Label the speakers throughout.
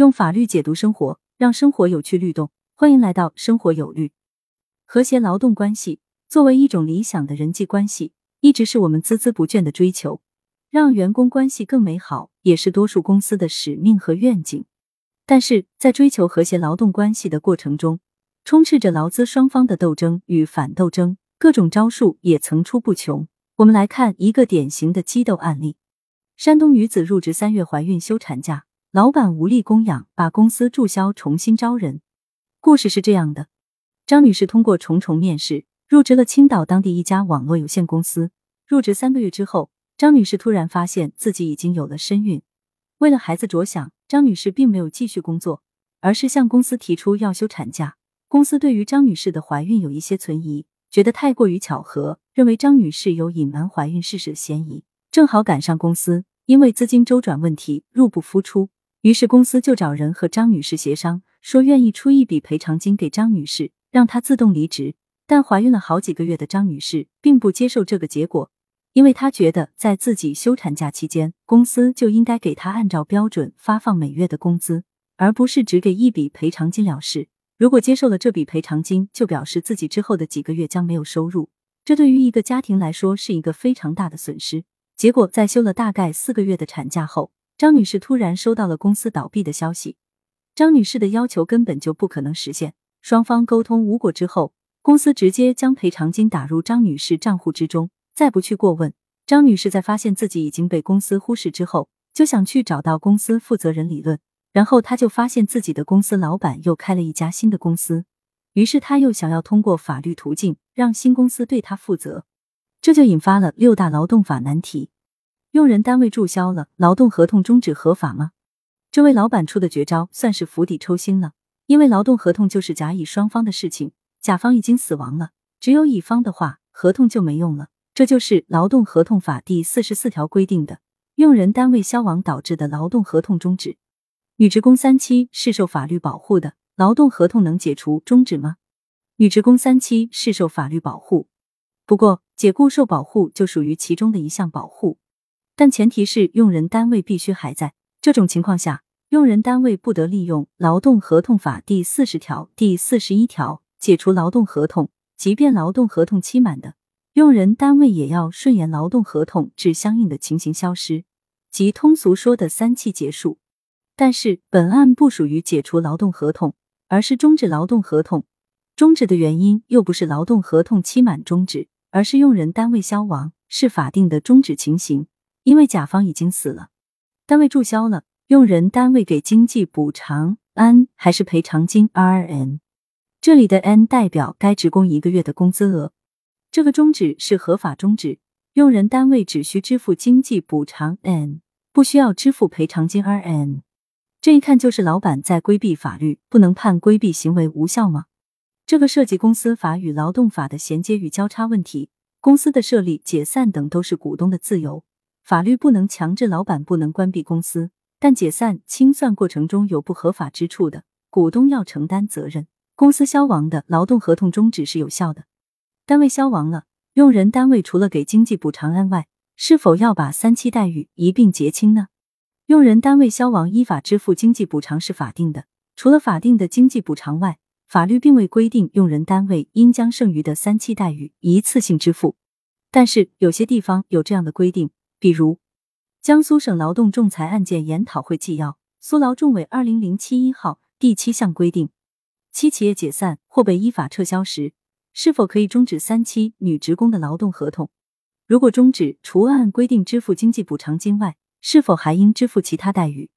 Speaker 1: 用法律解读生活，让生活有趣律动。欢迎来到生活有律。和谐劳动关系作为一种理想的人际关系，一直是我们孜孜不倦的追求。让员工关系更美好，也是多数公司的使命和愿景。但是在追求和谐劳动关系的过程中，充斥着劳资双方的斗争与反斗争，各种招数也层出不穷。我们来看一个典型的激斗案例：山东女子入职三月怀孕休产假，老板无力供养，把公司注销，重新招人。故事是这样的：张女士通过重重面试，入职了青岛当地一家网络有限公司。入职三个月之后，张女士突然发现自己已经有了身孕。为了孩子着想，张女士并没有继续工作，而是向公司提出要休产假。公司对于张女士的怀孕有一些存疑，觉得太过于巧合。认为张女士有隐瞒怀孕事实的嫌疑，正好赶上公司因为资金周转问题入不敷出，于是公司就找人和张女士协商，说愿意出一笔赔偿金给张女士，让她自动离职。但怀孕了好几个月的张女士并不接受这个结果，因为她觉得在自己休产假期间，公司就应该给她按照标准发放每月的工资，而不是只给一笔赔偿金了事。如果接受了这笔赔偿金，就表示自己之后的几个月将没有收入。这对于一个家庭来说是一个非常大的损失。结果，在休了大概四个月的产假后，张女士突然收到了公司倒闭的消息。张女士的要求根本就不可能实现。双方沟通无果之后，公司直接将赔偿金打入张女士账户之中，再不去过问。张女士在发现自己已经被公司忽视之后，就想去找到公司负责人理论。然后，她就发现自己的公司老板又开了一家新的公司。于是她又想要通过法律途径让新公司对她负责，这就引发了六大劳动法难题：用人单位注销了，劳动合同终止合法吗？这位老板出的绝招算是釜底抽薪了，因为劳动合同就是甲乙双方的事情，甲方已经死亡了，只有乙方的话，合同就没用了。这就是劳动合同法第四十四条规定的用人单位消亡导致的劳动合同终止。女职工三期是受法律保护的。劳动合同能解除终止吗？女职工三期是受法律保护，不过解雇受保护就属于其中的一项保护，但前提是用人单位必须还在。这种情况下，用人单位不得利用劳动合同法第四十条、第四十一条解除劳动合同，即便劳动合同期满的，用人单位也要顺延劳动合同至相应的情形消失，即通俗说的三期结束。但是本案不属于解除劳动合同。而是终止劳动合同，终止的原因又不是劳动合同期满终止，而是用人单位消亡，是法定的终止情形。因为甲方已经死了，单位注销了，用人单位给经济补偿 n 还是赔偿金 r n？这里的 n 代表该职工一个月的工资额。这个终止是合法终止，用人单位只需支付经济补偿 n，不需要支付赔偿金 r n。这一看就是老板在规避法律，不能判规避行为无效吗？这个涉及公司法与劳动法的衔接与交叉问题。公司的设立、解散等都是股东的自由，法律不能强制老板不能关闭公司，但解散清算过程中有不合法之处的，股东要承担责任。公司消亡的劳动合同终止是有效的，单位消亡了，用人单位除了给经济补偿案外，是否要把三期待遇一并结清呢？用人单位消亡依法支付经济补偿是法定的，除了法定的经济补偿外，法律并未规定用人单位应将剩余的三期待遇一次性支付。但是有些地方有这样的规定，比如江苏省劳动仲裁案件研讨会纪要苏劳仲委二零零七一号第七项规定，七企业解散或被依法撤销时，是否可以终止三期女职工的劳动合同？如果终止，除按规定支付经济补偿金外，是否还应支付其他待遇？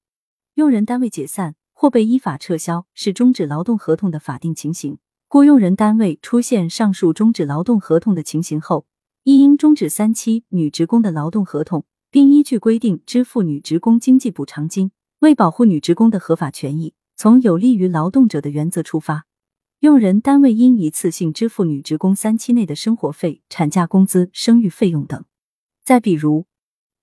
Speaker 1: 用人单位解散或被依法撤销是终止劳动合同的法定情形。雇用人单位出现上述终止劳动合同的情形后，亦应终止三期女职工的劳动合同，并依据规定支付女职工经济补偿金。为保护女职工的合法权益，从有利于劳动者的原则出发，用人单位应一次性支付女职工三期内的生活费、产假工资、生育费用等。再比如。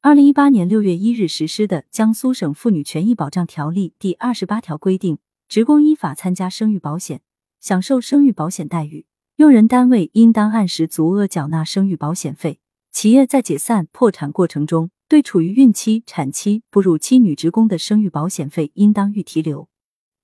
Speaker 1: 二零一八年六月一日实施的《江苏省妇女权益保障条例》第二十八条规定，职工依法参加生育保险，享受生育保险待遇，用人单位应当按时足额缴纳生育保险费。企业在解散、破产过程中，对处于孕期、产期、哺乳期女职工的生育保险费应当预提留。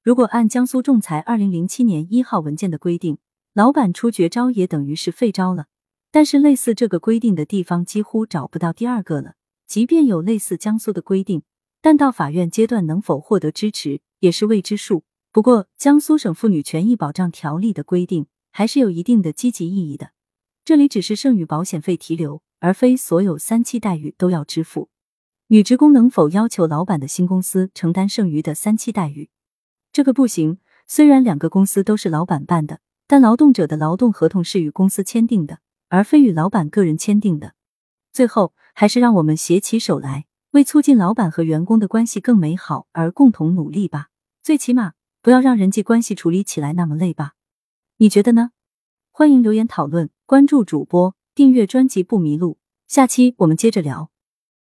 Speaker 1: 如果按江苏仲裁二零零七年一号文件的规定，老板出绝招也等于是废招了。但是类似这个规定的地方几乎找不到第二个了。即便有类似江苏的规定，但到法院阶段能否获得支持也是未知数。不过，江苏省妇女权益保障条例的规定还是有一定的积极意义的。这里只是剩余保险费提留。而非所有三期待遇都要支付。女职工能否要求老板的新公司承担剩余的三期待遇？这个不行。虽然两个公司都是老板办的，但劳动者的劳动合同是与公司签订的，而非与老板个人签订的。最后，还是让我们携起手来，为促进老板和员工的关系更美好而共同努力吧。最起码，不要让人际关系处理起来那么累吧？你觉得呢？欢迎留言讨论，关注主播。订阅专辑不迷路，下期我们接着聊。